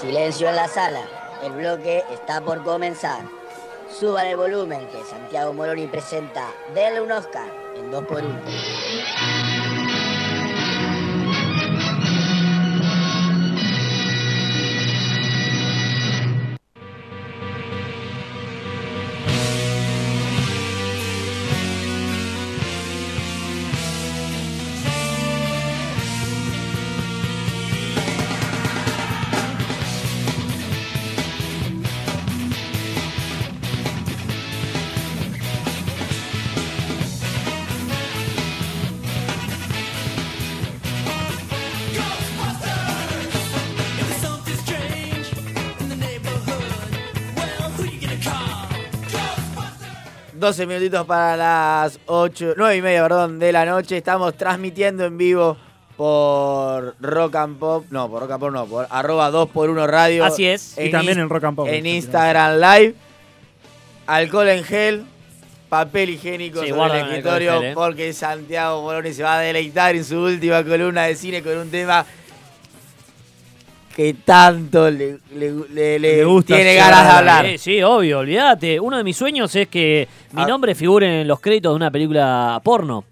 Silencio en la sala. El bloque está por comenzar. Suban el volumen que Santiago Moroni presenta Denle un Oscar en 2x1. 12 minutitos para las 8, 9 y media, perdón, de la noche. Estamos transmitiendo en vivo por Rock and Pop, no, por Rock and Pop no, por arroba 2x1 Radio. Así es. Y también en Rock and Pop. En Instagram Live. Alcohol en gel, papel higiénico Sí, sobre el escritorio, gel, ¿eh? porque Santiago Moroni se va a deleitar en su última columna de cine con un tema que tanto le, le- le- le Le gusta tiene ganas de hablar. Sí, sí, obvio, olvídate. Uno de mis sueños es que mi Ah. nombre figure en los créditos de una película porno.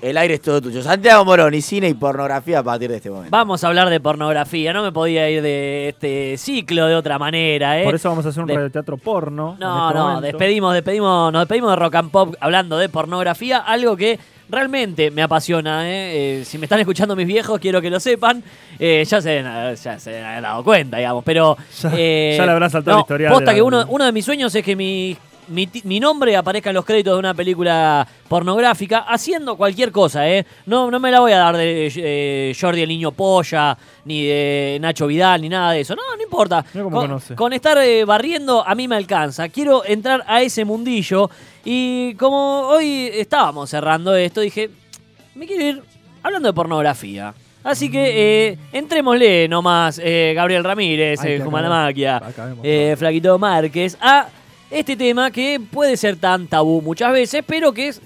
El aire es todo tuyo. Santiago Moroni, cine y pornografía a partir de este momento. Vamos a hablar de pornografía. No me podía ir de este ciclo de otra manera, ¿eh? Por eso vamos a hacer un De- radioteatro porno. No, este no, momento. despedimos, despedimos, nos despedimos de Rock and Pop hablando de pornografía, algo que realmente me apasiona. ¿eh? Eh, si me están escuchando mis viejos, quiero que lo sepan. Eh, ya, se, deben- ya se han dado cuenta, digamos, pero... Ya- eh, ya le habrá saltado no, el historial Posta la- que uno, uno de mis sueños es que mi, mi, nombre aparezca en los créditos de una película pornográfica haciendo cualquier cosa, ¿eh? No, no me la voy a dar de eh, Jordi el Niño Polla, ni de Nacho Vidal, ni nada de eso. No, no importa. Con, con estar eh, barriendo a mí me alcanza. Quiero entrar a ese mundillo y como hoy estábamos cerrando esto, dije, me quiero ir hablando de pornografía. Así que eh, entrémosle nomás, eh, Gabriel Ramírez, Ay, eh, eh, Flaquito Márquez, a este tema que puede ser tan tabú muchas veces, pero que es,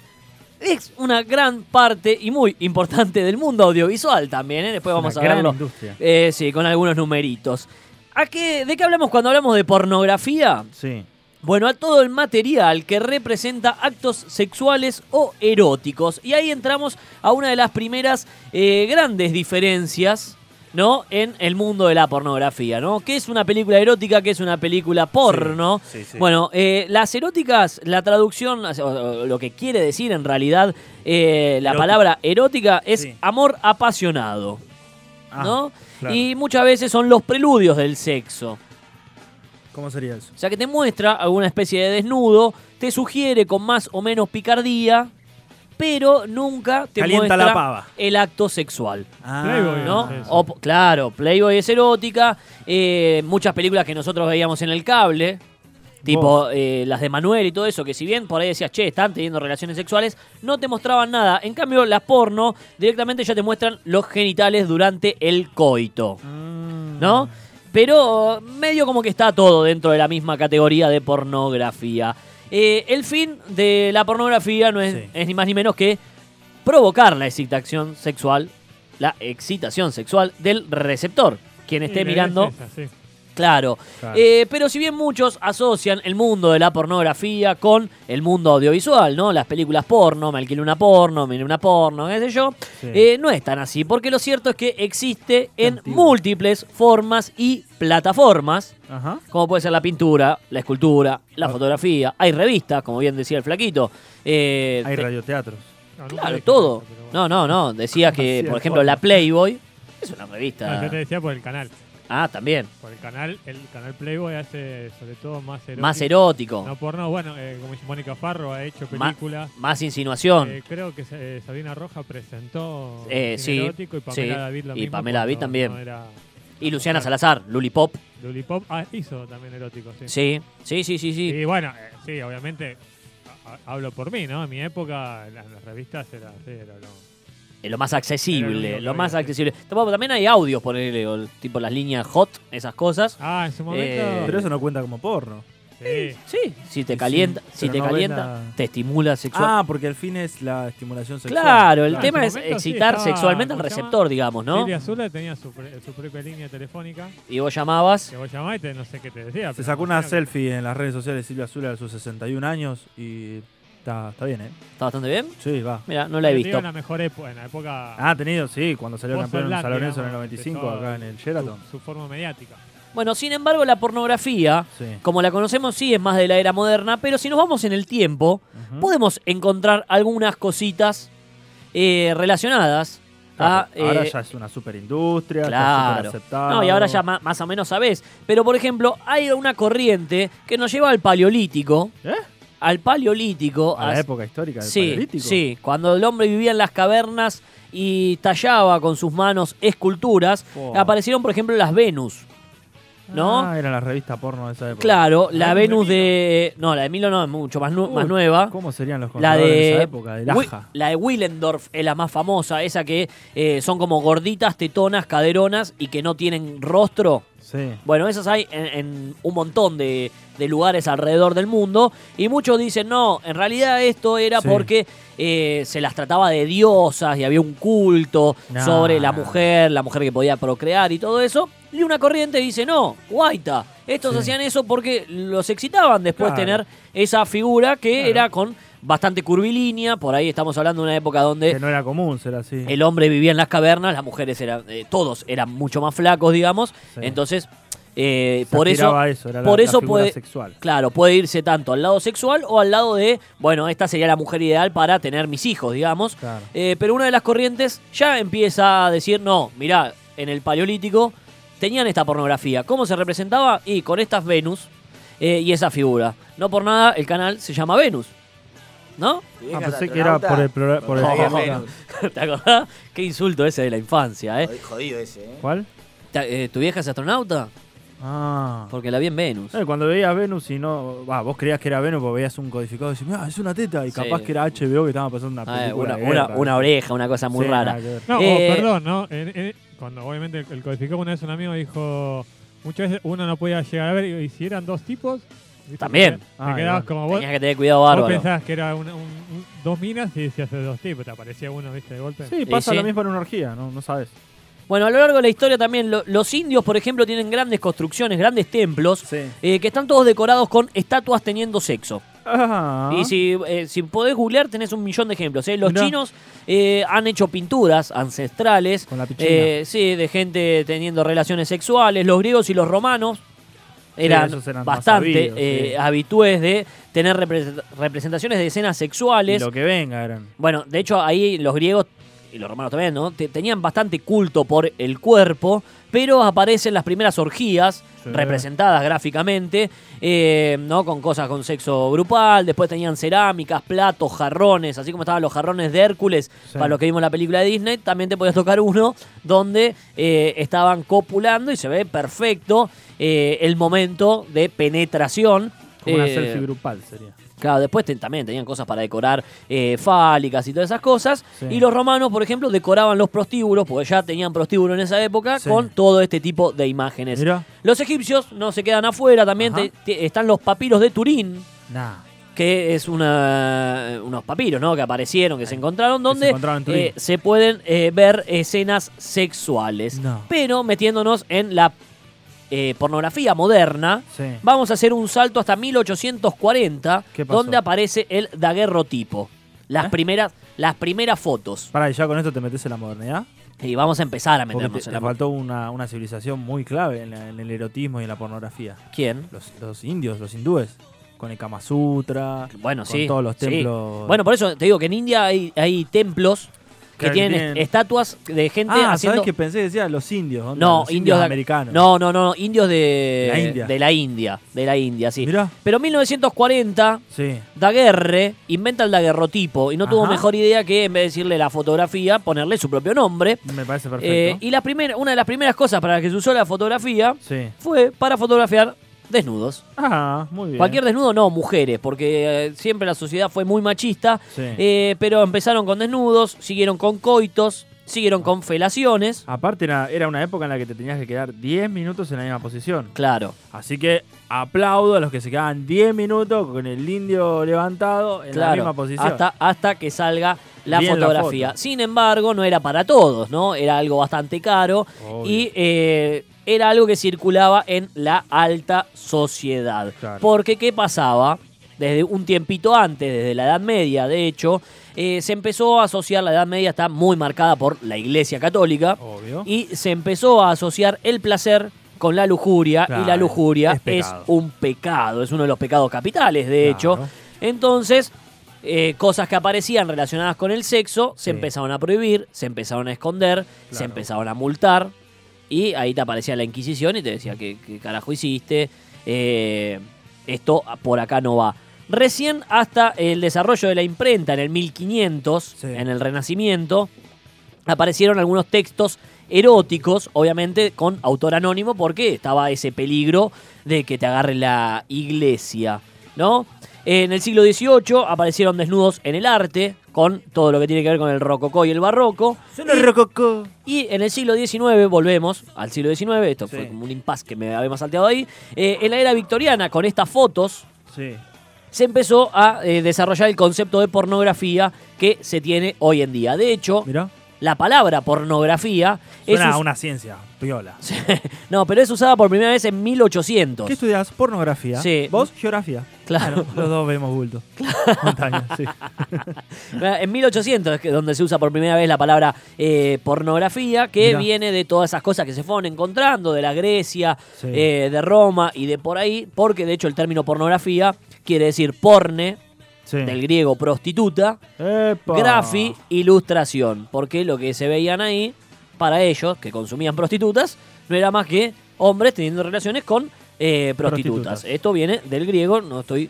es una gran parte y muy importante del mundo audiovisual también. ¿eh? Después vamos Una a verlo. industria. Eh, sí, con algunos numeritos. ¿A qué, ¿De qué hablamos cuando hablamos de pornografía? Sí. Bueno, a todo el material que representa actos sexuales o eróticos. Y ahí entramos a una de las primeras eh, grandes diferencias, ¿no? En el mundo de la pornografía, ¿no? ¿Qué es una película erótica? ¿Qué es una película porno? Sí, sí, sí. Bueno, eh, las eróticas, la traducción, o sea, o lo que quiere decir en realidad eh, la Erótica. palabra erótica es amor apasionado, Ah, ¿no? claro. Y muchas veces son los preludios del sexo. ¿Cómo sería eso? O sea, que te muestra alguna especie de desnudo, te sugiere con más o menos picardía, pero nunca te Calienta muestra la pava. el acto sexual. Playboy, ¿no? O, claro, Playboy es erótica, eh, muchas películas que nosotros veíamos en el cable, tipo eh, las de Manuel y todo eso, que si bien por ahí decías, che, están teniendo relaciones sexuales, no te mostraban nada. En cambio, las porno directamente ya te muestran los genitales durante el coito. Mm. ¿no? Pero medio como que está todo dentro de la misma categoría de pornografía. Eh, el fin de la pornografía no es, Sí. es ni más ni menos que provocar la excitación sexual, la excitación sexual del receptor, quien esté mirando. esa, sí. Claro. Claro. Eh, pero si bien muchos asocian el mundo de la pornografía con el mundo audiovisual, ¿no? Las películas porno, me alquilé una porno, miré una porno, qué sé yo. Sí. eh, no es tan así, porque lo cierto es que existe en antiguo. múltiples formas y plataformas, Ajá. como puede ser la pintura, la escultura, la Ah. fotografía. Hay revistas, como bien decía el flaquito. eh, Hay te- radioteatros. No, Claro, todo. No, no, no. Decía que, por ejemplo, la. Playboy es una No, revista. yo te decía por el canal. Ah, también. Por el canal, el canal Playboy hace sobre todo más erótico. Más erótico. No porno, bueno, eh, como dice Mónica Farro ha hecho películas. Más insinuación. Eh, creo que eh, Sabina Roja presentó Eh, sí, erótico y Pamela sí, David lo y mismo Pamela David también. no era Y Luciana Salazar, Lulipop. Lollipop. Ah, hizo también erótico, sí. Sí, sí, sí, sí, sí. Y bueno, sí, obviamente hablo por mí, ¿no? En mi época las, las revistas era, sí, era lo- lo más accesible, lo más sí. accesible. También hay audios, por tipo las líneas hot, esas cosas. Ah, en su momento. Eh, Pero eso no cuenta como porno. Sí. Sí, si te Sí, calienta, si pero te no calienta, la- te estimula sexual. Ah, porque el fin es la estimulación sexual. claro, el Claro, tema es sí, excitar estaba- sexualmente al receptor, digamos, ¿no? Silvia Azul tenía su, pre- su propia línea telefónica Y vos llamabas. que vos llamabas y te- no sé qué te decía. Se sacó una que- selfie en las redes sociales Silvia Azul a sus 61 años y está, está bien, ¿eh? ¿Está bastante bien? Sí, va. Mira, no la he visto. En la mejor época, en la época. Ah, ha tenido, sí, cuando salió campeón en San Lorenzo en el digamos, 95, empezó acá en el Sheraton. Su, su forma mediática. Bueno, sin embargo, la pornografía, Sí. como la conocemos, sí es más de la era moderna, pero si nos vamos en el tiempo, podemos encontrar algunas cositas eh, relacionadas a... Ahora eh, ya es una superindustria, está Claro. aceptado. No, y ahora ya ma- más o menos sabés. Pero, por ejemplo, hay una corriente que nos lleva al paleolítico. ¿Eh? Al paleolítico. A la época histórica del sí, paleolítico. sí, cuando el hombre vivía en las cavernas y tallaba con sus manos esculturas, Wow. aparecieron, por ejemplo, las Venus. ¿no? Ah, era la revista porno de esa época. Claro, la Venus de Venus de... No, la de Milo no, es mucho más, nu- Uy, más nueva. ¿Cómo serían los La de de, esa época? De Laja. la de Willendorf es la más famosa, esa que eh, son como gorditas, tetonas, caderonas y que no tienen rostro. Sí. Bueno, esas hay en, en un montón de, de lugares alrededor del mundo. Y muchos dicen, no, en realidad esto era Sí. porque eh, se las trataba de diosas y había un culto Nah. sobre la mujer, la mujer que podía procrear y todo eso. Y una corriente dice, no, guaita, estos Sí. hacían eso porque los excitaban después Claro. tener esa figura que Claro. era con bastante curvilínea. Por ahí estamos hablando de una época donde Que no era común ser así. el hombre vivía en las cavernas, las mujeres eran, eh, todos eran mucho más flacos, digamos. Sí. Entonces, eh, por eso, eso, era la- por eso puede, sexual. claro, puede irse tanto al lado sexual o al lado de, bueno, esta sería la mujer ideal para tener mis hijos, digamos. Claro. Eh, pero una de las corrientes ya empieza a decir, no, mirá, en el paleolítico tenían esta pornografía. ¿Cómo se representaba? Y con estas Venus eh, y esa figura. No por nada el canal se llama Venus. ¿No? ¿Tu Ah, pensé que era por el, programa- por el. ¿Te acordás? Qué insulto ese de la infancia, ¿eh? Jodido ese, ¿eh? ¿Cuál? Eh, ¿Tu vieja es astronauta? Ah. Porque la vi en Venus. Eh, Cuando veías Venus y no. Vos creías que era Venus porque veías un codificado y decías, mira, es una teta. Y Sí. capaz que era HBO que estaba pasando una Ah, película. una, una- guerra. una oreja, una cosa muy Sí, rara. No, Eh, oh, perdón, ¿no? En- en- cuando obviamente el, el codificado una vez un amigo dijo, muchas veces uno no podía llegar a ver, y si eran dos tipos, También. Te, Ah, quedabas igual. como vos, Tenías que tener cuidado vos bárbaro. pensabas que era un- un- dos minas y decías de dos tipos, te aparecía uno, viste, de golpe. Sí, pasa sí. lo mismo en una orgía, ¿no? No sabes. Bueno, a lo largo de la historia también lo- los indios, por ejemplo, tienen grandes construcciones, grandes templos, Sí. eh, que están todos decorados con estatuas teniendo sexo. Ah. Y si, eh, si podés googlear, tenés un millón de ejemplos. ¿eh? Los Mirá. chinos eh, han hecho pinturas ancestrales, Con la eh, sí, de gente teniendo relaciones sexuales. Los griegos y los romanos eran, bastante sabidos, eh, sí. habitués de tener repre- representaciones de escenas Y sexuales. lo que venga eran. Bueno, de hecho ahí los griegos y los romanos también, ¿no? Te- tenían bastante culto por el cuerpo, pero aparecen las primeras orgías Sí. representadas gráficamente, eh, ¿no? Con cosas con sexo grupal, después tenían cerámicas, platos, jarrones, así como estaban los jarrones de Hércules, Sí. para los que vimos la película de Disney, también te podías tocar uno donde eh, estaban copulando y se ve perfecto eh, el momento de penetración. Como una Eh, selfie grupal sería. Claro, después te- también tenían cosas para decorar eh, fálicas y todas esas cosas. Sí. Y los romanos, por ejemplo, decoraban los prostíbulos, porque ya tenían prostíbulo en esa época, Sí. con todo este tipo de imágenes. Mirá. Los egipcios no se quedan afuera, también Ajá. te- te- están los papiros de Turín, Nah. que es una, unos papiros ¿no? que aparecieron, que se encontraron, donde se encontraron en Turín. eh, se pueden eh, ver escenas sexuales. No. Pero metiéndonos en la eh, pornografía moderna, Sí. Vamos a hacer un salto hasta 1840, ¿Qué pasó? donde aparece el daguerrotipo. Las, ¿Eh? primeras, las primeras fotos. Pará, y ya con esto te metes en la modernidad. Y vamos a empezar a meternos te, en te la... faltó una, una civilización muy clave en, la- en el erotismo y en la pornografía. ¿Quién? Los, los indios, los hindúes. Con el Kama Sutra. Bueno, con sí. todos los sí. templos. Bueno, por eso te digo que en India hay, hay templos que tienen, estatuas de gente ah, haciendo... ¿sabes que pensé que decía los indios? onda, No, los indios, de- americanos. No, no, no, indios de La India. De la India, de la India, sí. Mirá. Pero en 1940 Sí. Daguerre inventa el daguerrotipo y no tuvo mejor idea que en vez de decirle la fotografía, ponerle su propio nombre. Me parece perfecto. Eh, y la primera, una de las primeras cosas para las que se usó la fotografía sí. fue para fotografiar desnudos. Ah, muy bien. Cualquier desnudo, no, mujeres, porque eh, siempre la sociedad fue muy machista. Sí. eh, pero empezaron con desnudos, siguieron con coitos Siguieron con felaciones. Aparte era, era una época en la que te tenías que quedar 10 minutos en la misma posición. Claro. Así que aplaudo a los que se quedaban 10 minutos con el indio levantado en la Claro, misma posición. hasta, hasta que salga la Bien la fotografía. foto. Sin embargo, no era para todos, ¿no? Era algo bastante caro Obvio. y eh, era algo que circulaba en la alta sociedad. Claro. Porque, ¿qué pasaba? Desde un tiempito antes, desde la Edad Media, de hecho, eh, se empezó a asociar, la Edad Media está muy marcada por la Iglesia Católica, Obvio. y se empezó a asociar el placer con la lujuria, y la lujuria es un pecado, es uno de los pecados capitales, de hecho. Entonces, eh, cosas que aparecían relacionadas con el sexo se Sí. empezaron a prohibir, se empezaron a esconder, se empezaron a multar, y ahí te aparecía la Inquisición y te decía, ¿qué, qué carajo hiciste? Eh, esto por acá no va. Recién hasta el desarrollo de la imprenta en el 1500, Sí. en el Renacimiento, aparecieron algunos textos eróticos, obviamente con autor anónimo, porque estaba ese peligro de que te agarre la iglesia, ¿no? En el siglo XVIII aparecieron desnudos en el arte, con todo lo que tiene que ver con el rococó y el barroco. Son los rococó. Y en el siglo XIX, volvemos al siglo XIX, esto fue como un impas que me habíamos salteado ahí, eh, en la era victoriana, con estas fotos, Sí. se empezó a eh, desarrollar el concepto de pornografía que se tiene hoy en día. De hecho, Mirá. la palabra pornografía es Suena a us- una ciencia, piola. no, pero es usada por primera vez en 1800. ¿Qué estudias? Pornografía. Sí. ¿Vos? Geografía. Claro. Los dos vemos bulto. Montaña, sí. En 1800 es que donde se usa por primera vez la palabra eh, pornografía, que Mirá. viene de todas esas cosas que se fueron encontrando, de la Grecia, Sí. eh, de Roma y de por ahí, porque de hecho el término pornografía quiere decir porne, Sí. del griego prostituta, Epa. grafi, ilustración, porque lo que se veían ahí, para ellos, que consumían prostitutas, no era más que hombres teniendo relaciones con eh, prostitutas. Prostitutas. Esto viene del griego, no estoy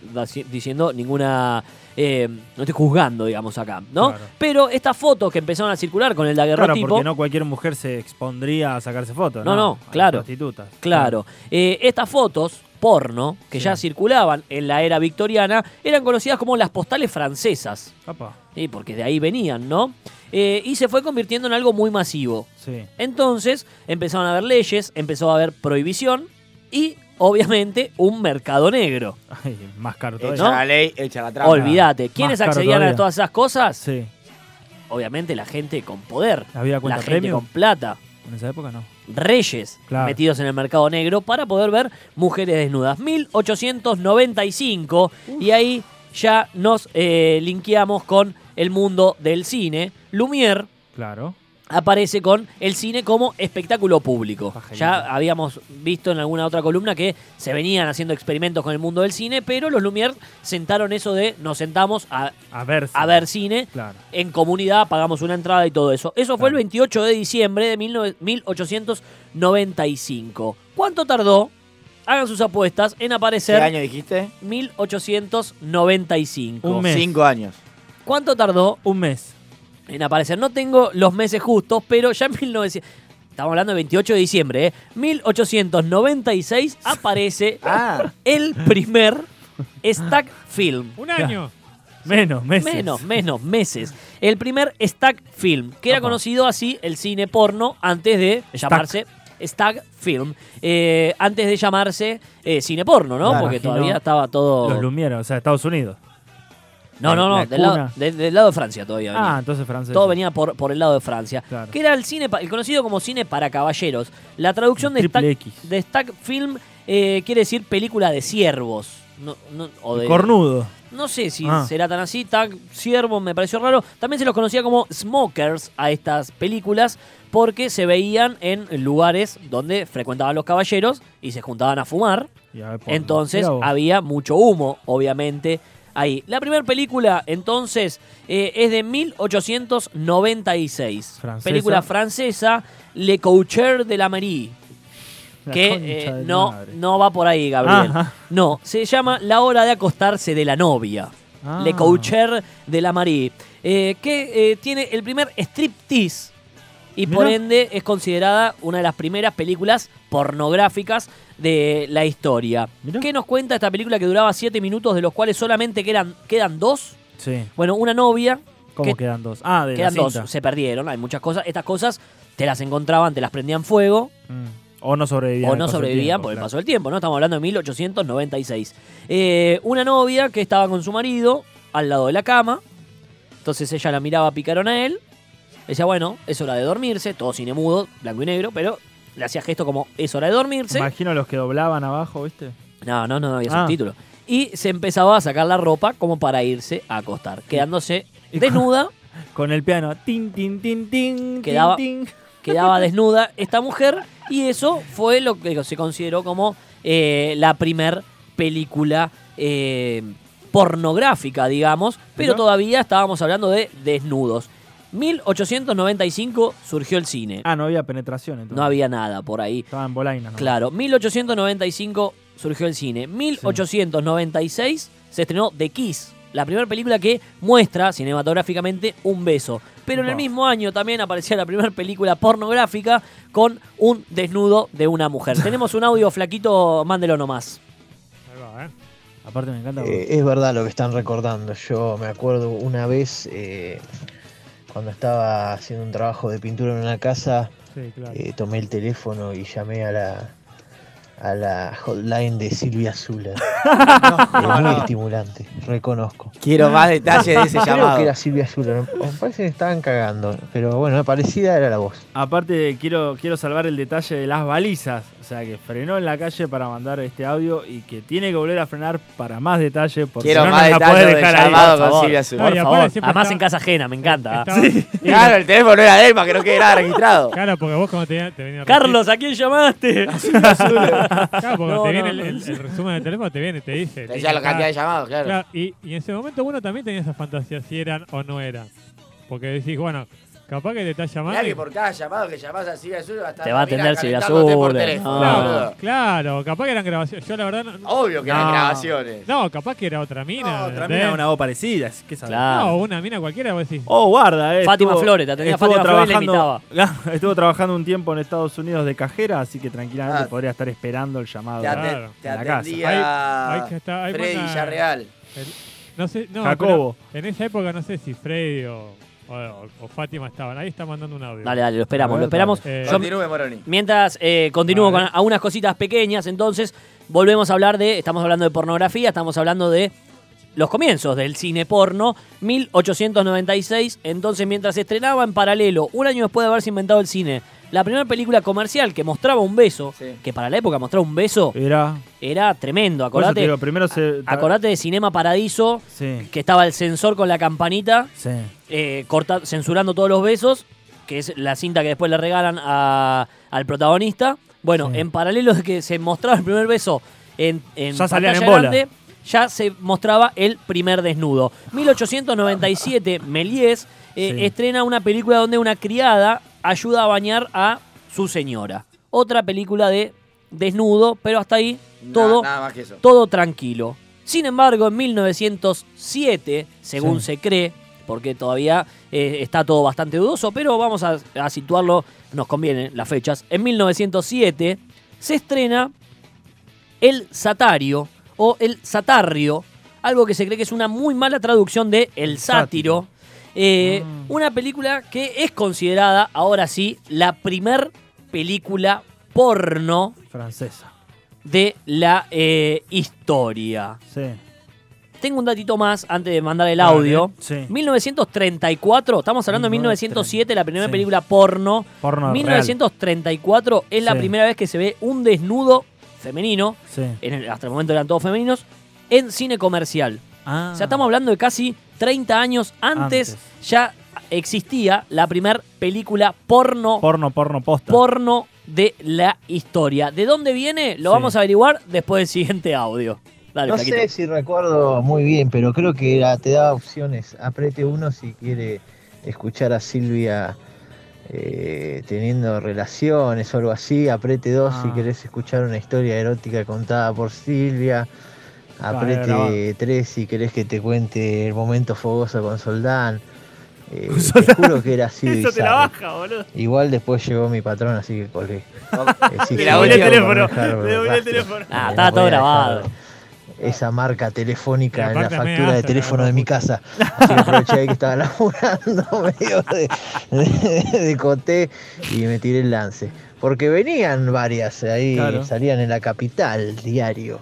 diciendo ninguna... eh, no estoy juzgando, digamos, acá, ¿no? Claro. Pero estas fotos que empezaron a circular con el Claro, daguerrotipo... porque no cualquier mujer se expondría a sacarse fotos. No, No, no, A claro. Prostitutas. Claro. Eh, estas fotos porno, que Sí. ya circulaban en la era victoriana, eran conocidas como las postales francesas. Papá. Sí, porque de ahí venían, ¿no? Eh, y se fue convirtiendo en algo muy masivo. Sí. Entonces empezaron a haber leyes, empezó a haber prohibición y, obviamente, un mercado negro. Ay, más caro Echa todavía. ¿no? la ley, echa la trampa. Olvídate. ¿Quiénes accedían a todas esas cosas? Sí. Obviamente la gente con poder. ¿Había cuenta La gente premium? con plata. En esa época no. Reyes Claro. metidos en el mercado negro para poder ver mujeres desnudas. 1895 y ahí ya nos eh, linkeamos con el mundo del cine. Lumière Claro. Aparece con el cine como espectáculo público. Ya habíamos visto en alguna otra columna que se venían haciendo experimentos con el mundo del cine, pero los Lumière sentaron eso de nos sentamos a, A ver. si- a ver cine Claro. en comunidad, pagamos una entrada y todo eso. Eso fue el Claro. 28 de diciembre de 19 1895. ¿Cuánto tardó? Hagan sus apuestas en ¿Qué aparecer año dijiste? 1895. Un mes. Cinco años. ¿Cuánto tardó Un mes. En aparecer. No tengo los meses justos, pero ya en 1900. Estamos hablando del 28 de diciembre, ¿eh? 1896 aparece Ah, el primer Stack Film. Un año. Menos, meses. Menos, menos, meses. El primer Stack Film, que era conocido así el cine porno antes de Stack. llamarse Stack Film. eh, antes de llamarse eh, cine porno, ¿no? Claro, Porque todavía estaba todo. Los Lumière, o sea, Estados Unidos. No, no, no, la del lado, de- del lado de Francia todavía. venía. Ah, entonces francés. Todo venía por, por el lado de Francia. Claro. Que era el cine, el conocido como cine para caballeros. La traducción de stack, X. de stack film eh, quiere decir película de ciervos. No, no- o de, Cornudo. no sé si Ah. será tan así. Tag ciervo me pareció raro. También se los conocía como smokers a estas películas porque se veían en lugares donde frecuentaban los caballeros y se juntaban a fumar. A ver. Entonces había mucho humo, obviamente, ahí. La primera película, entonces, eh, es de 1896. Francesa. Película francesa, Le Coucher de la Mairie. La Que eh, no, madre. no va por ahí, Gabriel. Ajá. No, se llama La hora de acostarse de la novia. Ah. Le Coucher de la Marie. eh, que tiene el primer striptease y por ende es considerada una de las primeras películas pornográficas de la historia. Mirá. ¿Qué nos cuenta esta película que duraba 7 minutos, de los cuales solamente quedan, quedan dos? Sí. Bueno, una novia ¿Cómo quedan dos? Ah, de Quedan la dos, cinta. se perdieron, hay muchas cosas. Estas cosas te las encontraban, te las prendían fuego Mm. O no sobrevivían. o no sobrevivían por el paso del tiempo, ¿no? Estamos hablando de 1896. Eh, una novia que estaba con su marido al lado de la cama, entonces ella la miraba picaron a él, decía, bueno, es hora de dormirse, todo cine mudo, blanco y negro, pero le hacía gesto como es hora de dormirse. Imagino los que doblaban abajo, ¿viste? No, no, no, no había Ah. subtítulo. Y se empezaba a sacar la ropa como para irse a acostar, quedándose desnuda, Con el piano. Tin, tin, tin, tin. Quedaba- tin, quedaba desnuda esta mujer y eso fue lo que se consideró como eh, la primer película eh, pornográfica, digamos, pero todavía estábamos hablando de desnudos. 1895 surgió el cine. Ah, no había penetración entonces. No había nada por ahí. Estaban bolainas. ¿no? Claro, 1895 surgió el cine. 1896 se estrenó The Kiss, la primera película que muestra cinematográficamente un beso. Pero en el mismo año también aparecía la primera película pornográfica con un desnudo de una mujer. Tenemos un audio flaquito, mándelo nomás. Ahí va, ¿eh? Aparte me encanta. Eh, es verdad lo que están recordando. Yo me acuerdo una vez eh, cuando estaba haciendo un trabajo de pintura en una casa, Sí, claro. eh, tomé el teléfono y llamé a la a la hotline de Silvia Zula. No, muy no. estimulante, reconozco. Quiero más detalles de ese Creo llamado. que era Silvia Zula, me parece que estaban cagando, pero bueno, parecida era la voz. Aparte, quiero, quiero salvar el detalle de las balizas. O sea, que frenó en la calle para mandar este audio y que tiene que volver a frenar para más detalle. Porque Quiero si no, más no detalles dejar ahí. llamado con. Silvia y Por favor. Además está- en casa ajena, me encanta. Sí, Claro, el teléfono era de él para que no quedara registrado. Claro, porque vos como te, te venía Carlos, ¿a quién llamaste? registro- Claro, porque No, te no, viene no. el, el- el resumen del teléfono, te viene, te dice. Te decía la cada- cantidad de llamados, claro. Claro, y, y en ese momento uno también tenía esa fantasía si eran o no eran. Porque decís, bueno, capaz que te estás llamando. Mirá y- que por cada llamado que llamás a Silvia Azul va a estar Te va a atender Silvia calentándote por Azul, teléfono, no. Claro, claro, capaz que eran grabaciones. Yo la verdad no. Obvio que eran No. grabaciones. No, capaz que era otra mina. No, otra ¿entendés? mina, una voz parecida. ¿Qué sabes? Claro. No, una mina cualquiera, vos decís. Oh, guarda, eh. Fátima estuvo- Flores, te atendía estuvo Fátima Flores y la trabajando- estuvo trabajando un tiempo en Estados Unidos de cajera, así que tranquilamente Ah. podría estar esperando el llamado. Te, aten- Claro. atendía Hay- hay que estar- hay Freddy buena- Villarreal. el- no sé, no, Jacobo. en esa época no sé si Freddy o, o- o Fátima estaban. Ahí está mandando un audio. Dale, dale, lo esperamos, ver, lo esperamos. Eh, Yo- Continúe, Moroni. Mientras eh, continúo con algunas cositas pequeñas, entonces volvemos a hablar de, estamos hablando de pornografía, estamos hablando de los comienzos del cine porno, 1896, entonces mientras se estrenaba en paralelo, un año después de haberse inventado el cine, la primera película comercial que mostraba un beso, Sí. que para la época mostraba un beso, Era. era tremendo, acordate, digo, primero se. acordate de Cinema Paradiso, Sí, que estaba el sensor con la campanita, sí. eh, corta- censurando todos los besos, que es la cinta que después le regalan a- al protagonista. Bueno, Sí. en paralelo de que se mostraba el primer beso en, en Ya salían en bola. grande, ya se mostraba el primer desnudo. 1897, Méliès eh, Sí. estrena una película donde una criada ayuda a bañar a su señora. Otra película de desnudo, pero hasta ahí todo Nada, nada más que eso. todo tranquilo. Sin embargo, en 1907, según Sí. se cree, porque todavía eh, está todo bastante dudoso, pero vamos a, a situarlo, nos conviene las fechas. En 1907 se estrena El Satario o El Satarrio, algo que se cree que es una muy mala traducción de El Sátiro. Eh, Ah. Una película que es considerada, ahora sí, la primer película porno Francesa. de la eh, historia. Sí. Tengo un datito más antes de mandar el audio. Sí. 1934, estamos hablando de 1907, la primera Sí. película porno. Porno 1934 es la Sí. primera vez que se ve un desnudo femenino, en el- hasta el momento eran todos femeninos, en cine comercial. Ah. O sea, estamos hablando de casi 30 años antes, Antes. ya existía la primera película porno Porno, porno, posta. porno de la historia. ¿De dónde viene? Lo Sí. vamos a averiguar después del siguiente audio. Dale, No Flaquito. sé si recuerdo muy bien, pero creo que era, te daba opciones. Aprete uno si quiere escuchar a Silvia eh, teniendo relaciones o algo así. Aprete dos si Ah. querés escuchar una historia erótica contada por Silvia. Ah, Aprete grabado. tres si querés que te cuente el momento fogoso con Soldán. Eh, Con te juro que era así. de Eso te la baja, boludo. Igual después llegó mi patrón, así que colgué. Eh, sí, Y sí, la voy última- a teléfono, le el teléfono. Ah, estaba todo grabado. esa marca telefónica en la factura de teléfono de mi casa. Así que aproveché ahí que estaba laburando medio de, de, de coté y me tiré el lance. Porque venían varias ahí, Claro. salían en la capital diario.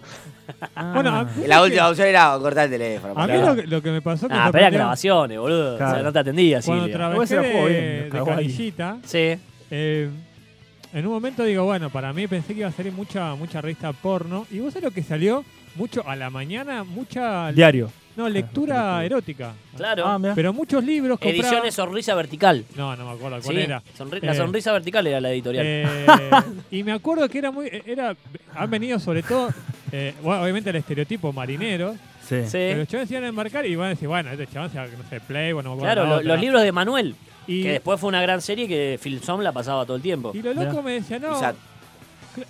Ah. La última que- opción era cortar el teléfono. A mí lo que, lo que me pasó que Ah, pero eran grabaciones, boludo. O sea, Claro. no te atendía, cuando Silvia. trabajé Igual se la jugó de, bien, de Caguay. canillita, Sí. eh, en un momento digo, bueno, para mí pensé que iba a salir mucha mucha revista porno. Y vos sabés lo que salió mucho a la mañana, mucha Diario. No lectura erótica. Claro. Ah, mirá. Pero muchos libros compraban. Ediciones Sonrisa Vertical. No, no me acuerdo cuál Sí, era. Sonri- la Eh, Sonrisa Vertical era la editorial. Eh, y me acuerdo que era muy. Era, han venido sobre todo. eh, bueno, obviamente el estereotipo marinero. Sí. sí. Pero los chavales se iban a embarcar y van a decir, bueno, este chaval se va, no sé, Play, bueno, no me acuerdo Claro, la lo- otra. los libros de Manuel, Y, que después fue una gran serie que Filsom la pasaba todo el tiempo. y lo loco Mirá. me decía, no. Isaac.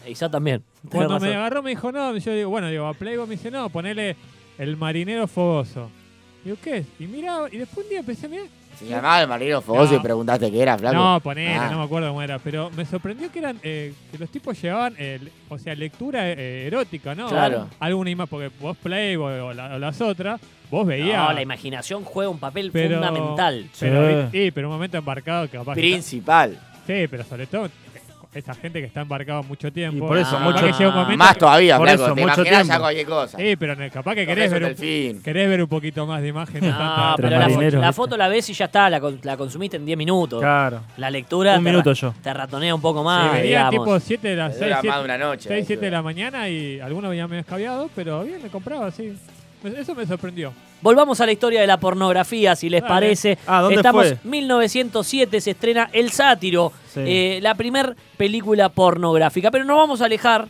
Isa también. Tenés Cuando me razón. agarró me dijo, no, yo digo, bueno, digo, a Playboy me dice, no, ponele el marinero fogoso. Digo, ¿qué es? Y miraba, y después un día empecé a mirar. Se llamaba el marino Fogoso No. y preguntaste qué era, flaco. No, ponele, Ah. no me acuerdo cómo era, pero me sorprendió que eran, eh, que los tipos llevaban, eh, o sea, lectura eh, erótica, ¿no? Claro. Alguna imagen, porque vos Playboy o, la- o las otras, vos veías. No, la imaginación juega un papel Pero- fundamental. Pero, Sí. sí, pero un momento embarcado capaz. que- Principal. sí, pero sobre todo esa gente que está embarcada mucho tiempo. Y por eso, capaz mucho- que un momento Más que- todavía, por flaco. eso, Te mucho imaginas ya tiempo. cualquier cosa. Sí, pero en el- capaz que querés ver, un, fin. querés ver un poquito más de imagen. no pero la, la foto la ves y ya está, la, con- la consumiste en 10 minutos. Claro. La lectura Un te, minuto ra- yo. te ratonea un poco Sí, más, venía digamos. tipo 7 de las Te 6, dura más de una noche. 6, 7 de la mañana y algunos venían medio escabiados, pero bien, le compraba, sí. Eso me sorprendió. Volvamos a la historia de la pornografía, si les Dale. parece. Ah, ¿dónde Estamos fue? 1907 se estrena El Sátiro, Sí. eh, la primer película pornográfica. Pero nos vamos a alejar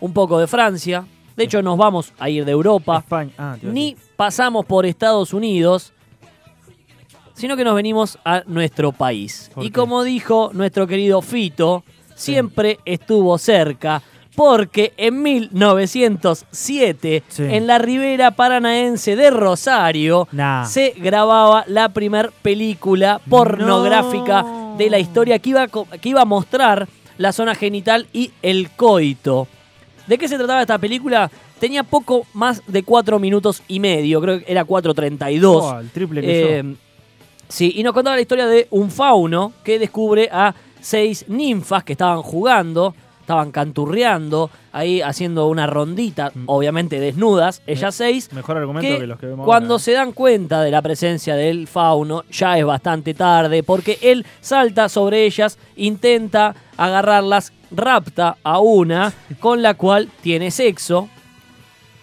un poco de Francia. De hecho, nos vamos a ir de Europa. España. Ah, Ni pasamos por Estados Unidos, sino que nos venimos a nuestro país. ¿Por Y qué? como dijo nuestro querido Fito, siempre estuvo cerca. Porque en 1907, Sí. en la ribera paranaense de Rosario, Nah. se grababa la primer película pornográfica No. de la historia que iba, que iba a mostrar la zona genital y el coito. ¿De qué se trataba esta película? Tenía poco más de 4 minutos y medio, creo que era 4.32. Oh, el triple que Eh, yo. sí, y nos contaba la historia de un fauno que descubre a seis ninfas que estaban jugando, estaban canturreando, ahí haciendo una rondita, Mm. obviamente desnudas, ellas seis. Mejor argumento que que, los que vemos Cuando ahora. se dan cuenta de la presencia del fauno, ya es bastante tarde, porque él salta sobre ellas, intenta agarrarlas, rapta a una, con la cual tiene sexo.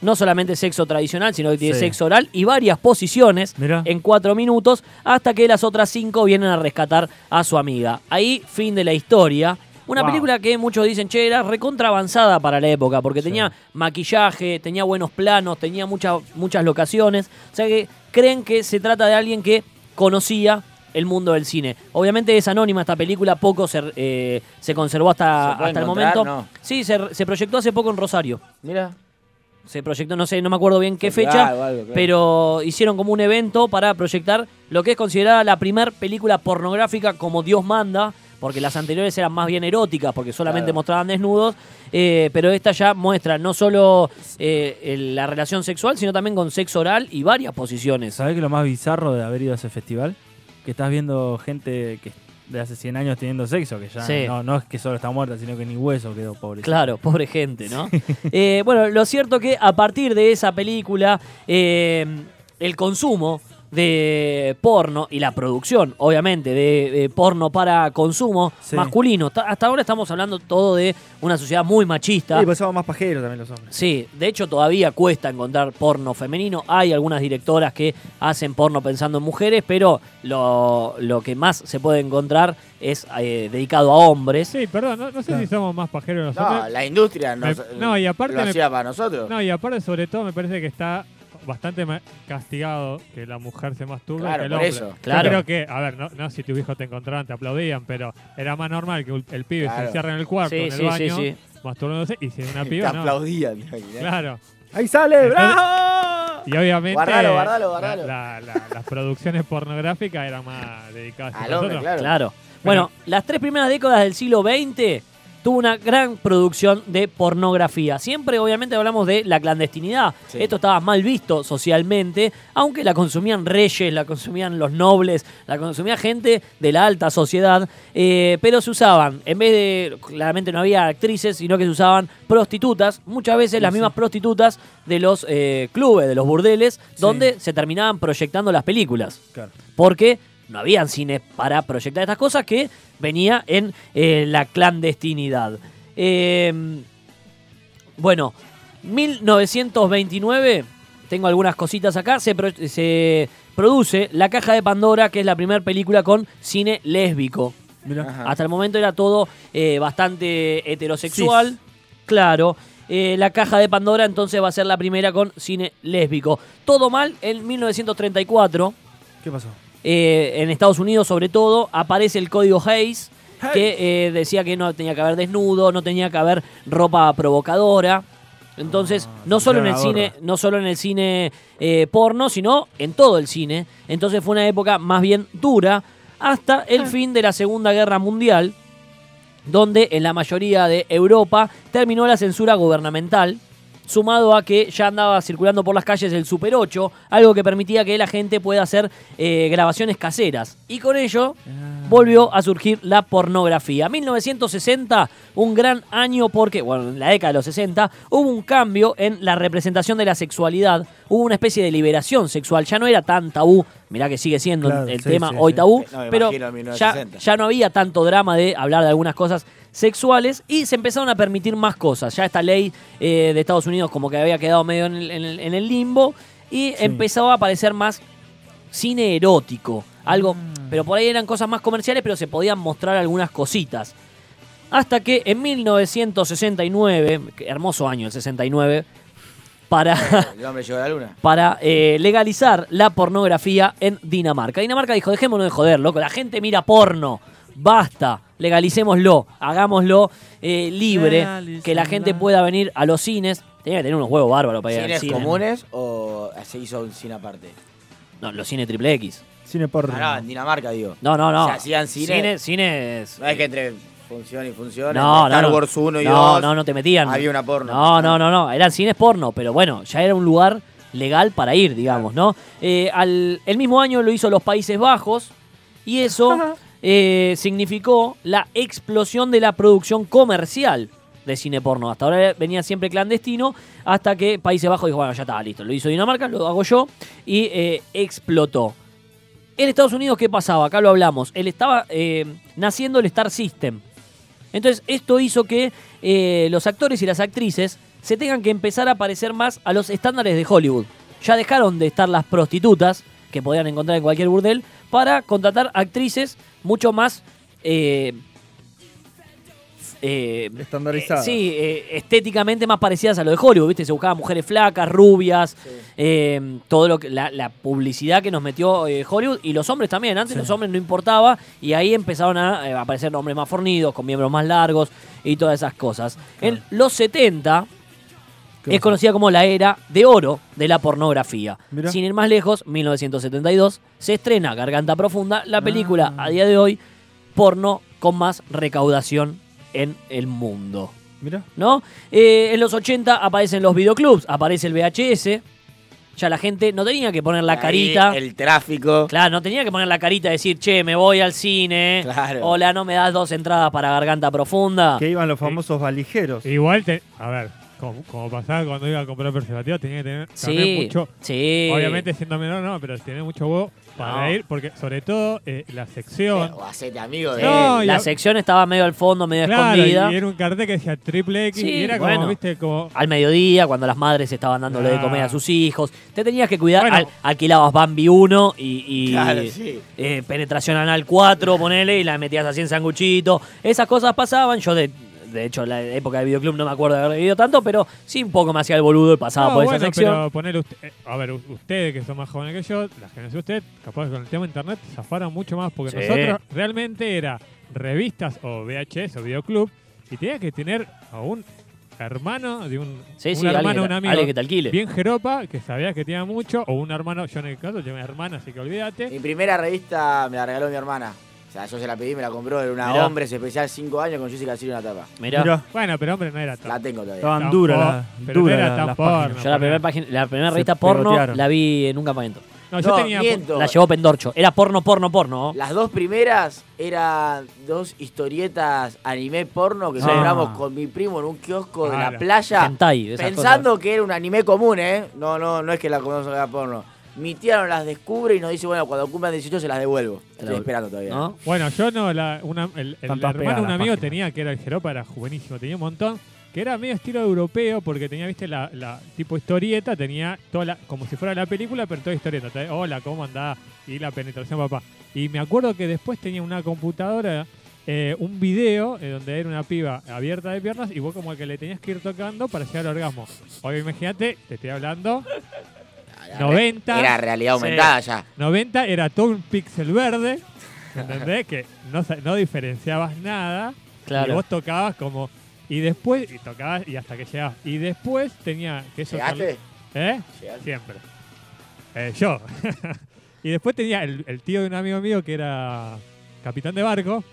No solamente sexo tradicional, sino que tiene Sí. sexo oral y varias posiciones Mirá. en cuatro minutos, hasta que las otras cinco vienen a rescatar a su amiga. Ahí, fin de la historia. Una Wow. película que muchos dicen, che, era recontra avanzada para la época, porque Sí. tenía maquillaje, tenía buenos planos, tenía muchas muchas locaciones. O sea que creen que se trata de alguien que conocía el mundo del cine. Obviamente es anónima esta película, poco se, eh, se conservó hasta, ¿Se puede hasta el momento. No. Sí, se, se proyectó hace poco en Rosario. Mira. Se proyectó, no sé, no me acuerdo bien qué fecha, Claro, algo, claro. pero hicieron como un evento para proyectar lo que es considerada la primer película pornográfica como Dios manda, porque las anteriores eran más bien eróticas, porque solamente Claro. mostraban desnudos, eh, pero esta ya muestra no solo eh, la relación sexual, sino también con sexo oral y varias posiciones. ¿Sabés que lo más bizarro de haber ido a ese festival? Que estás viendo gente que de hace 100 años teniendo sexo, que ya Sí. no, no es que solo está muerta, sino que ni hueso quedó pobre. Claro, pobre gente, ¿no? Eh, bueno, lo cierto que a partir de esa película, eh, el consumo de porno y la producción, obviamente, de, de porno para consumo Sí. masculino. Ta- Hasta ahora estamos hablando todo de una sociedad muy machista. Sí, pues somos más pajeros también los hombres. Sí, de hecho todavía cuesta encontrar porno femenino. Hay algunas directoras que hacen porno pensando en mujeres, pero lo, lo que más se puede encontrar es eh, dedicado a hombres. Sí, perdón, no, no sé si somos más pajeros No, la industria nos, Me- no, y aparte lo me- hacía para nosotros. No, y aparte, sobre todo, me parece que está bastante castigado que la mujer se masturbe Claro, que el por hombre. eso. Yo Claro. creo que, a ver, no, no si tu hijo te encontraban, te aplaudían, pero era más normal que el, pibe se encierre en el cuarto, Sí, en el sí, sí, baño, sí. masturbándose, y si una Te piba, no. aplaudían. ¿te? Claro. ¡Ahí sale! Entonces- ¡Bravo! Y obviamente Guardalo, guardalo, la- guardalo. la- la- las producciones pornográficas eran más dedicadas a Al hombre, nosotros. claro. Claro. Bueno, las tres primeras décadas del siglo XX tuvo una gran producción de pornografía. Siempre, obviamente, hablamos de la clandestinidad. Sí. Esto estaba mal visto socialmente, aunque la consumían reyes, la consumían los nobles, la consumía gente de la alta sociedad, eh, pero se usaban, en vez de, claramente no había actrices, sino que se usaban prostitutas, muchas veces las mismas prostitutas de los eh, clubes, de los burdeles, donde se terminaban proyectando las películas Claro. porque no habían cines para proyectar estas cosas que venía en eh, la clandestinidad. Eh, bueno, 1929, tengo algunas cositas acá, se, pro- se produce La Caja de Pandora, que es la primera película con cine lésbico. Hasta el momento era todo eh, bastante heterosexual. Cis. Claro. Eh, la caja de Pandora entonces va a ser la primera con cine lésbico. Todo mal en 1934. ¿Qué pasó? Eh, en Estados Unidos sobre todo, aparece el código Hayes, que eh, decía que no tenía que haber desnudo, no tenía que haber ropa provocadora. Entonces, no solo en el cine, no solo en el cine eh, porno, sino en todo el cine. Entonces fue una época más bien dura hasta el fin de la Segunda Guerra Mundial, donde en la mayoría de Europa terminó la censura gubernamental, sumado a que ya andaba circulando por las calles el Super 8, algo que permitía que la gente pueda hacer eh, grabaciones caseras. Y con ello volvió a surgir la pornografía. 1960, un gran año porque, bueno, en la década de los 60, hubo un cambio en la representación de la sexualidad, hubo una especie de liberación sexual, ya no era tan tabú, mirá que sigue siendo Claro, el sí, tema sí, hoy sí. tabú, No, me pero imagino en ya, 1960. ya no había tanto drama de hablar de algunas cosas sexuales y se empezaron a permitir más cosas. Ya esta ley eh, de Estados Unidos como que había quedado medio en el, en el- en el limbo y empezaba a aparecer más cine erótico. Algo, pero por ahí eran cosas más comerciales, pero se podían mostrar algunas cositas. Hasta que en 1969, que hermoso año el 69, para, para eh, legalizar la pornografía en Dinamarca. Dinamarca dijo, dejémonos de joder, loco, la gente mira porno, basta, legalicémoslo, hagámoslo eh, libre, que la gente pueda venir a los cines. Tenía que tener unos huevos bárbaros para ir al ¿Cines cine. comunes o se hizo un cine aparte? No, los cines triple X. Cine porno. Ah, no, en Dinamarca, digo. No, no, no. Se hacían cine. Cine, cines- No es que entre función y función. No, Star no. Wars 1 y no, 2. no, no te metían. Había una porno. No, no, no, no. Eran cines porno, pero bueno, ya era un lugar legal para ir, digamos, ¿no? Eh, al, el mismo año lo hizo los Países Bajos y eso eh, significó la explosión de la producción comercial de cine porno. Hasta ahora venía siempre clandestino, hasta que Países Bajos dijo, bueno, ya estaba listo. Lo hizo Dinamarca, lo hago yo, y eh, explotó. En Estados Unidos, ¿qué pasaba? Acá lo hablamos. Él estaba eh, naciendo el Star System. Entonces, esto hizo que los actores y las actrices se tengan que empezar a parecer más a los estándares de Hollywood. Ya dejaron de estar las prostitutas, que podían encontrar en cualquier burdel, para contratar actrices mucho más... eh, eh, Estandarizada. eh, sí, eh, estéticamente más parecidas a lo de Hollywood, ¿viste? Se buscaban mujeres flacas, rubias, eh, todo lo que la, la publicidad que nos metió eh, Hollywood y los hombres también. Antes los hombres no importaba y ahí empezaron a eh, aparecer hombres más fornidos, con miembros más largos y todas esas cosas. En los 70 ¿Qué es conocida como la era de oro de la pornografía. Mirá. Sin ir más lejos, 1972 se estrena Garganta Profunda, la película Ah. a día de hoy porno con más recaudación en el mundo. Mira. ¿no? Eh, en los 80 aparecen los videoclubs, aparece el VHS. Ya la gente no tenía que poner la Ahí carita. El tráfico. Claro, no tenía que poner la carita y decir, che, me voy al cine. Claro. Hola, no me das dos entradas para Garganta Profunda. Que iban los famosos valijeros. Igual, te, a ver, como, como pasaba cuando iba a comprar preservativos, tenía que tener Sí, mucho. sí. Obviamente siendo menor, no, pero tener mucho huevo para No. ir, porque sobre todo eh, la sección. O hacete amigo de No, y la sección estaba medio al fondo, medio Claro, escondida. y era un cartel que decía triple X Sí, y era bueno. como, viste, como. Al mediodía, cuando las madres estaban dándole de comer a sus hijos. Te tenías que cuidar. Bueno. Al- alquilabas Bambi 1 y, y, Claro, sí. eh, penetración anal 4, ponele, y la metías así en sanguchito. Esas cosas pasaban. Yo, de, de hecho, en la época del videoclub no me acuerdo de haber vivido tanto, pero sí un poco me hacía el boludo y pasaba No, por bueno, esa sección. pero poner usted, eh, a ver, ustedes que son más jóvenes que yo, la generación de usted, capaz que con el tema de internet zafaron mucho más, porque Sí. nosotros realmente era revistas o VHS o videoclub y tenía que tener a un hermano de un, Sí, un sí, alguien hermano, que un amigo que te alquile. bien jeropa, que sabía que tenía mucho, o un hermano, yo en el caso tengo una hermana, así que olvídate. Mi primera revista me la regaló mi hermana. O sea, yo se la pedí, me la compró, era una Mirá. Hombres especial 5 años con Jessica Alcino en la tapa. Mirá. Mirá, Bueno, pero hombre, no era tan. La tengo todavía. estaban duras las pero no duras era tan las porno. Yo la primera página, la primera Se revista porno pegotearon. la vi en un campamento. No, yo No, tenía. miento. La llevó Pendorcho. Era porno, porno, porno. Las dos primeras eran dos historietas anime porno que Sí. compramos Ah. con mi primo en un kiosco de la playa. Hentai, esas Pensando que era un anime común, ¿eh? No, no, no es que la comamos a porno. Mi tía nos las descubre y nos dice, bueno, cuando cumplan 18 se las devuelvo. Estoy esperando todavía. ¿No? Bueno, yo no, la, una, el, hermano de un amigo páginas. tenía, que era el Jeropa, era buenísimo, tenía un montón, que era medio estilo europeo, porque tenía, viste, la, la tipo historieta, tenía toda la, como si fuera la película, pero toda historieta. Hola, ¿cómo andás? Y la penetración, papá. Y me acuerdo que después tenía una computadora, eh, un video, eh, donde era una piba abierta de piernas, y vos como que le tenías que ir tocando para llegar al orgasmo. Hoy imagínate, te estoy hablando, 90. Era realidad Sí. aumentada ya. 90 era todo un píxel verde, ¿entendés? que no, no diferenciabas nada. Y Claro. vos tocabas como. Y después, y tocabas y hasta que llegabas. Y después tenía que eso. ¿Llegaste? ¿Eh? Llegaste. Siempre. Eh, yo. y después tenía el, el tío de un amigo mío que era capitán de barco,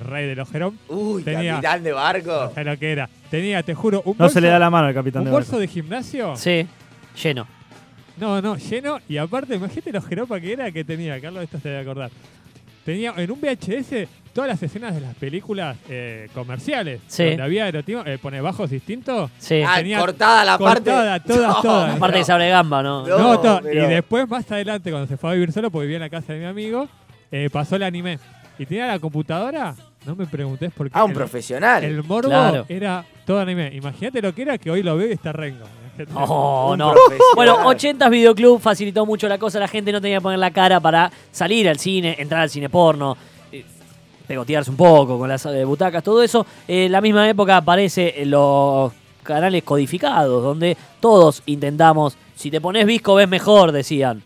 el rey del ojerón. Uy, Tenía- capitán de barco. ¿Sabes lo que era? Tenía, te juro, un No bolso, se le da la mano al capitán un de bolso barco. de gimnasio. Sí, lleno. No, no, lleno. Y aparte, imagínate los jeropa que era que tenía. Carlos, esto se debe acordar. Tenía en un VHS todas las escenas de las películas eh, comerciales. Sí. Donde había erotismo. Eh, pone bajos distintos. Sí. Ah, tenía cortada la cortada, parte. todas, todas. Aparte de Sabre Gamba, ¿no? No. No, pero- Y después, más adelante, cuando se fue a vivir solo, porque vivía en la casa de mi amigo, eh, pasó el anime. Y tenía la computadora. No me preguntes por qué. Ah, un el- profesional. El morbo Claro. era todo anime. Imagínate lo que era que hoy lo veo y está rengo. Oh, no. Bueno, 80 Videoclub facilitó mucho la cosa. La gente no tenía que poner la cara para salir al cine, entrar al cine porno, eh, pegotearse un poco con las eh, butacas, todo eso. Eh, en la misma época aparece en los canales codificados, donde todos intentamos. Si te pones visco, ves mejor, decían.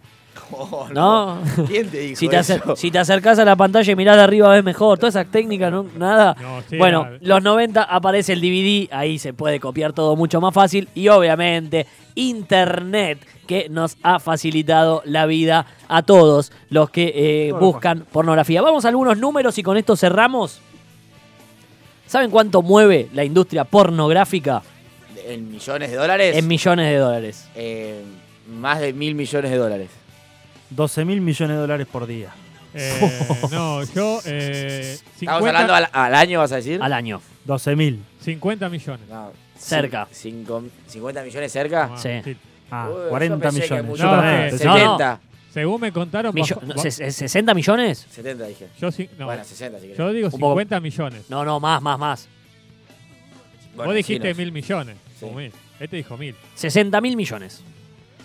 ¿No? ¿Quién te dijo Si te, acer- eso? si te acercás a la pantalla y mirás de arriba, ves mejor. Todas esas técnicas, ¿no? nada. No, sí, bueno, los 90 aparece el DVD, ahí se puede copiar todo mucho más fácil. Y obviamente, Internet, que nos ha facilitado la vida a todos los que eh, buscan pornografía. Vamos a algunos números y con esto cerramos. ¿Saben cuánto mueve la industria pornográfica? ¿En millones de dólares? En millones de dólares. Eh, más de mil millones de dólares. 12 mil millones de dólares por día. Eh, no, yo. Eh, 50, Estamos hablando al, al año, vas a decir. Al año. 12 mil. 50 millones. No, Cerca. cin- cinco- ¿50 millones cerca? Ah, Sí. Ah, Uy, yo 40 pensé que millones. mucho Yo No, también. que- pensé no, que- no. 70. Según me contaron. Millo- bajó- no, ba- se- se- ¿60 millones? 70 dije. yo, sí- no, Bueno, 60 si yo digo Un poco- 50 millones. No, no, más, más, más. Bueno, Vos dijiste decinos. mil millones. Sí. mil. Este dijo mil. 60 mil millones.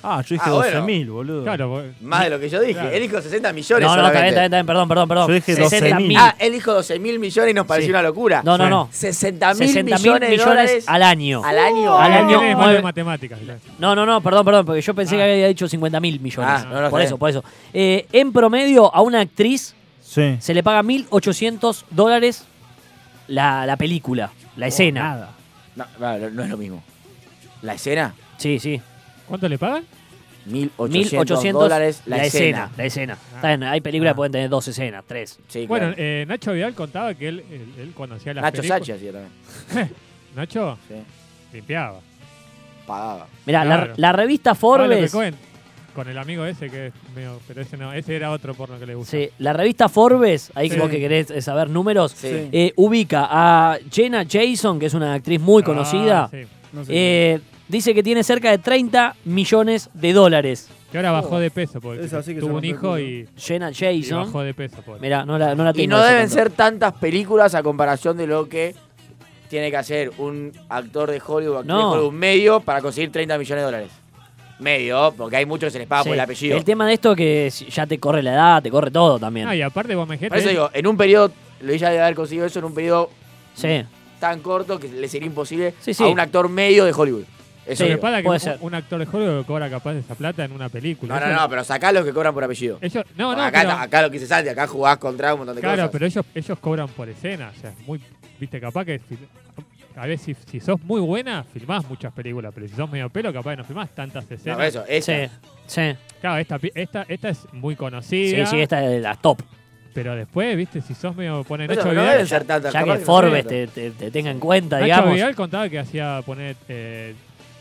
Ah, yo dije Ah, 12 bueno. mil, boludo. Claro, Más de lo que yo dije. Claro. Él dijo 60 millones No, no, está solamente. bien, está bien, está bien, perdón, perdón, perdón. Yo dije 60 12.000. mil. Ah, él dijo 12 mil millones y nos pareció Sí. una locura. No, no, no. 60 mil 60 mil millones, de dólares al año. al año. Al Ah, año malo mueve- de matemáticas. No, no, no, perdón, perdón, porque yo pensé Ah. que había dicho 50 mil millones. Ah, no, no, por eso, por eso. Eh, en promedio, a una actriz Sí. se le paga 1.800 dólares la, la película, la escena. Nada. No, no, no es lo mismo. ¿La escena? Sí, sí. ¿Cuánto le pagan? 1800, 1.800 dólares la, escena. La escena. Está bien, hay películas que pueden tener dos escenas, tres. Sí, Bueno, claro. eh, Nacho Vidal contaba que él, él, él cuando hacía las Nacho películas... Sachi hacía también. Nacho Sí. limpiaba. Pagaba. Mirá, Claro. la, la revista Forbes. con el amigo ese que es medio... Pero ese no, ese era otro porno que le gusta. Sí, la revista Forbes, ahí Sí. vos que querés eh, saber números, Sí. eh, ubica a Jenna Jason, que es una actriz muy Ah, conocida. sí. No sé. Eh, dice que tiene cerca de 30 millones de dólares. Que ahora bajó de peso porque Es así que tuvo un hijo y, Jenna y Jason. bajó de peso. pobre. Mira, no la, no la tengo. Y no deben tanto. ser tantas películas a comparación de lo que tiene que hacer un actor de Hollywood, No. de Hollywood medio para conseguir 30 millones de dólares. Medio, porque hay muchos que se les paga Sí. por el apellido. El tema de esto es que si- ya te corre la edad, te corre todo también. Ah, y aparte vos me Por eso digo, en un periodo, lo ella debe haber conseguido eso en un periodo Sí. tan corto que le sería imposible Sí, sí. a un actor medio de Hollywood. Eso Sí, pasa que puede un, ser. un actor de Hollywood cobra capaz de esa plata en una película. No, no, no, pero sacá los que cobran por apellido. Ellos, no, no, acá, pero- acá lo que se salte, acá jugás contra un montón de claro, cosas. pero ellos, ellos cobran por escena. O sea, es muy, viste, capaz que a ver si, si sos muy buena, filmás muchas películas, pero si sos medio pelo, capaz que no filmás tantas escenas. No, eso, esa. Sí, sí. Claro, esta, esta, esta es muy Sí, conocida. sí, esta es de las top. Pero después, viste, si sos medio poner Nacho no Vidal. deben ser tantas. Ya que Forbes te, te- te tenga en cuenta, Nacho digamos. Vidal contaba que hacía poner eh,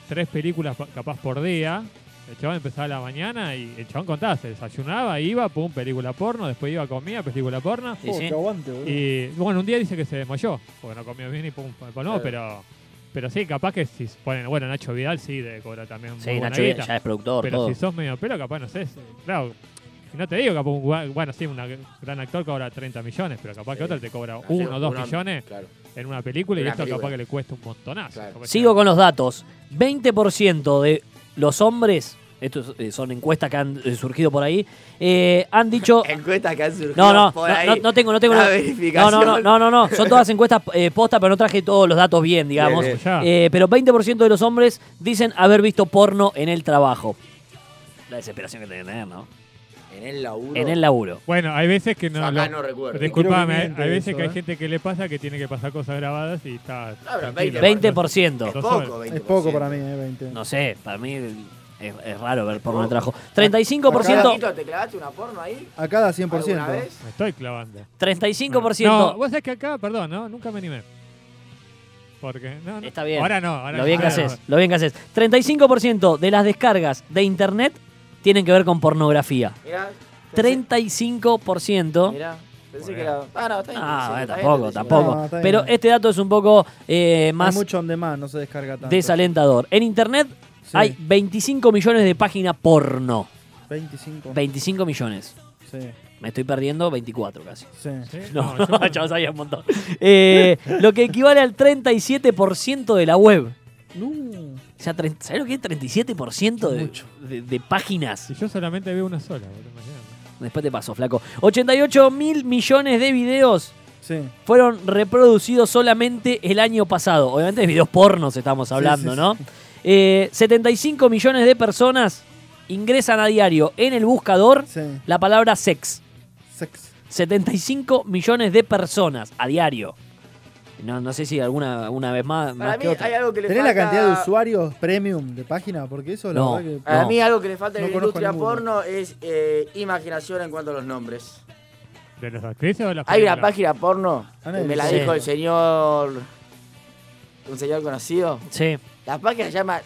tres películas pa- capaz por día. El chabón empezaba a la mañana y el chabón contaba, se desayunaba, iba, pum, película porno, después iba, comía, película porno. Sí, Oh, sí. boludo. Y bueno, un día dice que se desmayó, porque no comió bien y pum, pero, pero sí, capaz que si ponen, bueno, Nacho Vidal sí debe cobrar también muy Sí, buena Nacho Vidal guita. ya es productor, Pero todo. si sos medio pelo, capaz, no sé, claro, no te digo capaz, bueno, sí, un gran actor cobra 30 millones, pero capaz que otro te cobra Hacer uno o dos una- millones Claro. En una película y esto capaz película. que le cuesta un montonazo. Claro. Capaz Sigo con los datos. 20% de los hombres, estos eh, son encuestas que han eh, surgido por ahí, eh, han dicho... Encuestas que han surgido No, no, por no, ahí. no, no tengo, no tengo. La no, verificación. no, no, no, no, no, son todas encuestas eh, posta, pero no traje todos los datos bien, digamos. Bien, bien. Eh, pero 20% de los hombres dicen haber visto porno en el trabajo. La desesperación que tienen que tener, ¿no? En el laburo. En el laburo. Bueno, hay veces que no... Acá lo- no recuerdo. Disculpame, hay, hay veces eso, que hay ¿eh? gente que le pasa que tiene que pasar cosas grabadas y está... Ah, pero tranquilo. 20%. Es poco, horas. 20%. Es poco para mí, eh, 20. No sé, para mí es, es raro ver porno el trabajo. Acá- 35%, Paquito, ¿Te clavaste una porno ahí? Acá da ¿Alguna 100%. vez? Me estoy clavando. 35%. No, vos sabés que acá, perdón, ¿no? Nunca me animé. Porque, no, no. Está bien. Ahora no, ahora Lo bien que haces, lo bien que haces. 35% de las descargas de internet tienen que ver con pornografía. Mirá. pensé- 35%. Mirá. Pensé que era. Ah, no, está bien. Ah, sí, bueno, está bien, tampoco, está bien. tampoco. No, está bien. Pero este dato es un poco eh, Hay más mucho on demand, no se descarga tanto. desalentador. En internet Sí, hay 25 millones de páginas porno. 25. 25 millones. Sí, Me estoy perdiendo 24 casi. sí. ¿Sí? No, yo no, ya sabía un montón. Eh, lo que equivale al 37% de la web. No. Tre- ¿sabes lo que es 37% de, Mucho. de- de páginas? Si yo solamente veo una sola. Después te paso, flaco. 88 mil millones de videos Sí. fueron reproducidos solamente el año pasado. Obviamente de videos pornos estamos hablando, sí, ¿no? sí. Eh, 75 millones de personas ingresan a diario en el buscador Sí. la palabra sex. Sex. 75 millones de personas a diario. No, no sé si alguna una vez más, Para más mí que otra. hay algo que le ¿Tenés falta. la cantidad de usuarios premium de página? Porque eso la No. verdad que. Para No. mí algo que le falta en la industria ninguno. porno es eh, imaginación en cuanto a los nombres. ¿De las actrices o de las Hay una página porno Ah, que me la sí. dijo el señor. Un señor conocido. Sí. La página se llama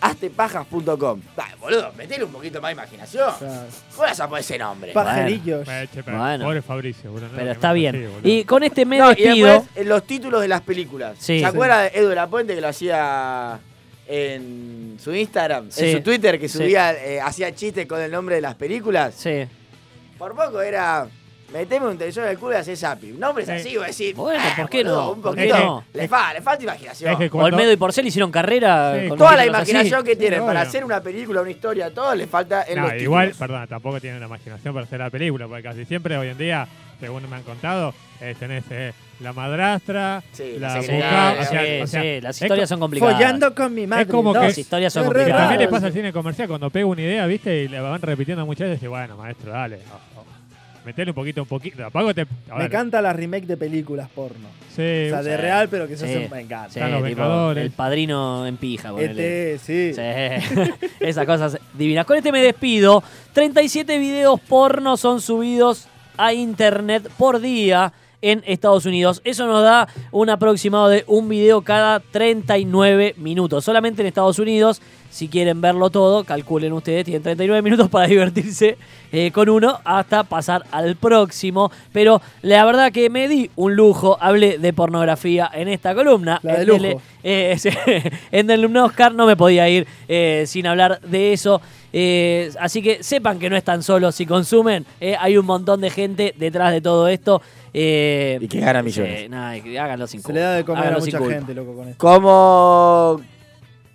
www.astepajas.com. Dale, boludo, metele un poquito más de imaginación. O sea, ¿Cómo vas a poner ese nombre? pajarillos. Pero Bueno. Pobre Fabricio, boludo. Pero está bien. y con este me No, y despido. después los títulos de las películas. Sí. ¿Se Sí. acuerda de Edu de la Puente que lo hacía en su Instagram, Sí. en su Twitter, que Sí. subía, eh, hacía chistes con el nombre de las películas? Sí. Por poco era. Meteme un televisor en el culo y haces zapi. Nombres Sí. así, voy a decir. Bueno, "Ah, ¿por qué no? boludo, Un ¿Por qué poquito. no? Le, fa- le falta imaginación. Es que cuando- Olmedo y Porcel hicieron carrera. Sí. con Toda la así. imaginación que tienen Sí, para obvio. hacer una película, una historia, todo le falta en No, igual, títulos. perdón, tampoco tienen la imaginación para hacer la película, porque casi siempre hoy en día, según me han contado, eh, tenés eh, la madrastra, Sí, la la Sí, secretaria, buca, o sea, sí, o sea, sí, las es historias co- son complicadas. Follando con mi madre. como que- dos. Las historias son Es Que complicadas. también le pasa al cine comercial cuando pega una idea, ¿viste? Y le van repitiendo muchas veces y bueno, maestro, dale. Metele un poquito, un poquito. Tampoco te. Me encanta la remake de películas porno. Sí, O sea, de real, pero que se hacen. Me encanta. Sí, Están los tipo, Vengadores. el padrino en pija. ponele. Este, sí. Sí, esas cosas divinas. Con este me despido. 37 videos porno son subidos a internet por día en Estados Unidos. Eso nos da un aproximado de un video cada 39 minutos. Solamente en Estados Unidos. Si quieren verlo todo, calculen ustedes, tienen 39 minutos para divertirse eh, con uno hasta pasar al próximo. Pero la verdad que me di un lujo, hablé de pornografía en esta columna. La de En el- lujo. eh, en el Oscar no me podía ir eh, sin hablar de eso. Eh, así que sepan que no están solos si consumen. eh, hay un montón de gente detrás de todo esto. eh, Y que gana millones. sí, nada, que háganlo sin Se le da de comer a mucha culpa. gente, loco, con esto. Como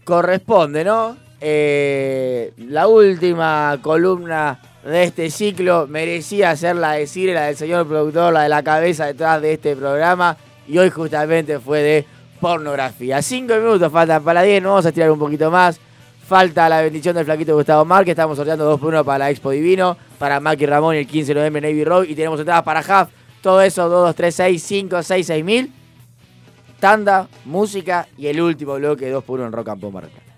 corresponde, ¿no? Eh, la última columna de este ciclo merecía ser la de Cire, la del señor productor, la de la cabeza detrás de este programa. Y hoy justamente fue de pornografía. Cinco minutos faltan para las 10, nos vamos a estirar un poquito más. Falta la bendición del flaquito Gustavo Márquez. Estamos sorteando 2 por 1 para Expo Divino, para Maki Ramón el 15 de noviembre Navy Road. Y tenemos entradas para Half. Todo eso, 2, 2, 3, 6, 5, 6, 6 mil. Tanda, música y el último bloque 2 por 1 en Rock and Pop Marca.